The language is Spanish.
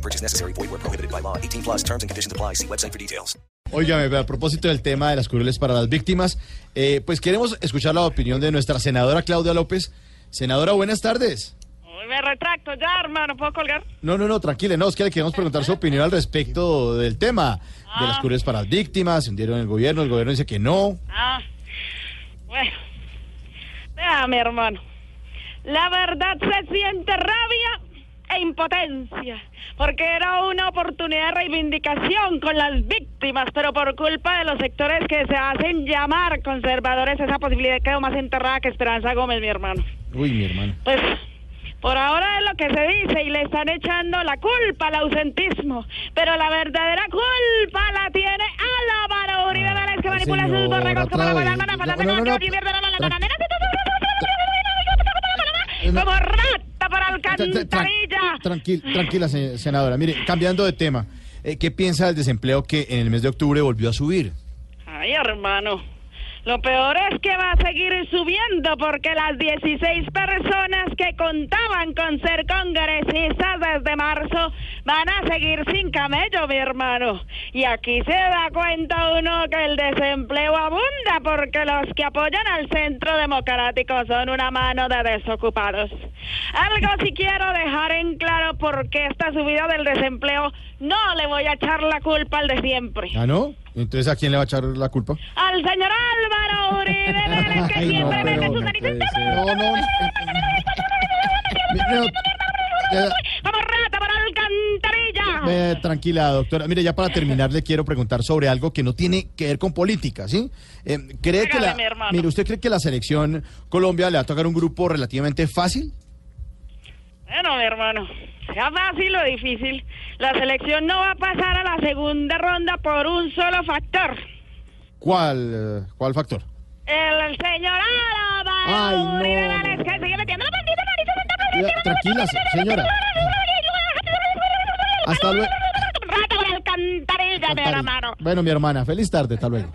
No purchase necessary. Void where prohibited by law. 18 plus terms and conditions apply. See website for details. Óigame, a propósito del tema de las curules para las víctimas, eh, pues queremos escuchar la opinión de nuestra senadora Claudia López. Senadora, buenas tardes. Me retracto ya, hermano. ¿Puedo colgar? No, no, no, tranquile, no, es que le queremos preguntar su opinión al respecto del tema de las curules para las víctimas. Se hundieron el gobierno, el gobierno dice que no. Ah, bueno. Déjame, hermano. La verdad se siente rabia e impotencia, porque era una oportunidad de reivindicación con las víctimas, pero por culpa de los sectores que se hacen llamar conservadores, esa posibilidad quedó más enterrada que Esperanza Gómez, mi hermano. Uy, mi hermano. Pues por ahora es lo que se dice y le están echando la culpa al ausentismo, pero la verdadera culpa la tiene Álvaro Uribe Vélez que manipula sus borregos como la banana, como rata alcantarilla. Tranquila, tranquila, se- senadora. Mire, cambiando de tema, eh, ¿qué piensa del desempleo que en el mes de octubre volvió a subir? Ay, hermano. Lo peor es que va a seguir subiendo porque las 16 personas que contaban con ser congresistas desde marzo van a seguir sin camello, mi hermano. Y aquí se da cuenta uno que el desempleo abunda porque los que apoyan al centro democrático son una mano de desocupados. Algo sí quiero dejar en claro porque esta subida del desempleo no le voy a echar la culpa al de siempre. ¿Ah, no? Entonces, ¿a quién le va a echar la culpa? Al señor Álvaro Uribe que Ay, no, siempre mete puede ser. No, no. eh, Mire, eh, ¡Como rata para eh, tranquila, doctora. Mire, ya para terminar, le quiero preguntar sobre algo que no tiene que ver con política, ¿sí? Eh, ¿Cree que la, mire, ¿usted cree que la selección Colombia le va a tocar un grupo relativamente fácil? Bueno, mi hermano, sea fácil o difícil, la selección no va a pasar a la segunda ronda por un solo factor. ¿Cuál, eh, cuál factor? El señor Álvaro Ay, no, que sigue metiendo la bandita Ya, tranquila, se- señora. Hasta luego. Bueno, mi hermana, feliz tarde, hasta luego.